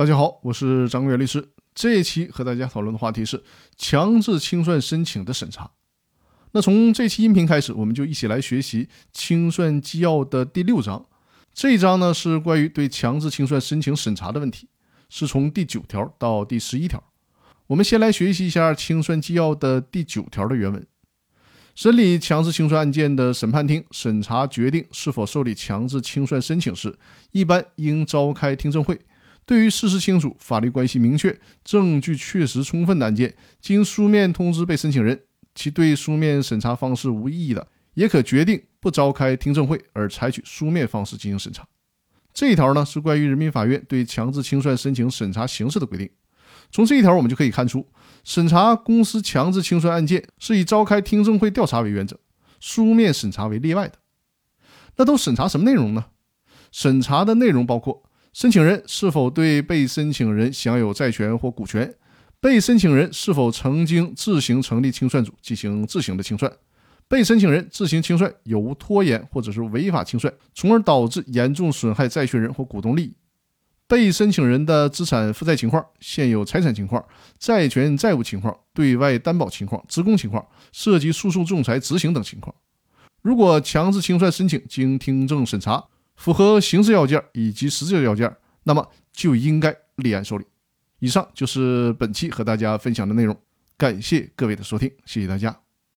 大家好，我是张国元律师。这一期和大家讨论的话题是强制清算申请的审查。那从这期音频开始，我们就一起来学习清算纪要的第六章。这一章呢是关于对强制清算申请审查的问题，是从第九条到第十一条。我们先来学习一下清算纪要的第九条的原文。审理强制清算案件的审判庭审查决定是否受理强制清算申请时，一般应召开听证会。对于事实清楚、法律关系明确、证据确实充分的案件，经书面通知被申请人，其对书面审查方式无异议的，也可决定不召开听证会，而采取书面方式进行审查。这一条呢，是关于人民法院对强制清算申请审查形式的规定。从这一条我们就可以看出。审查公司强制清算案件是以召开听证会调查为原则，书面审查为例外的。那都审查什么内容呢？审查的内容包括申请人是否对被申请人享有债权或股权，被申请人是否曾经自行成立清算组进行自行的清算，被申请人自行清算有无拖延或者是违法清算，从而导致严重损害债权人或股东利益。被申请人的资产负债情况、现有财产情况、债权债务情况、对外担保情况、职工情况、涉及诉讼仲裁执行等情况。如果强制清算申请经听证审查，符合刑事要件以及实质要件，那么就应该立案受理。以上就是本期和大家分享的内容，感谢各位的收听，谢谢大家。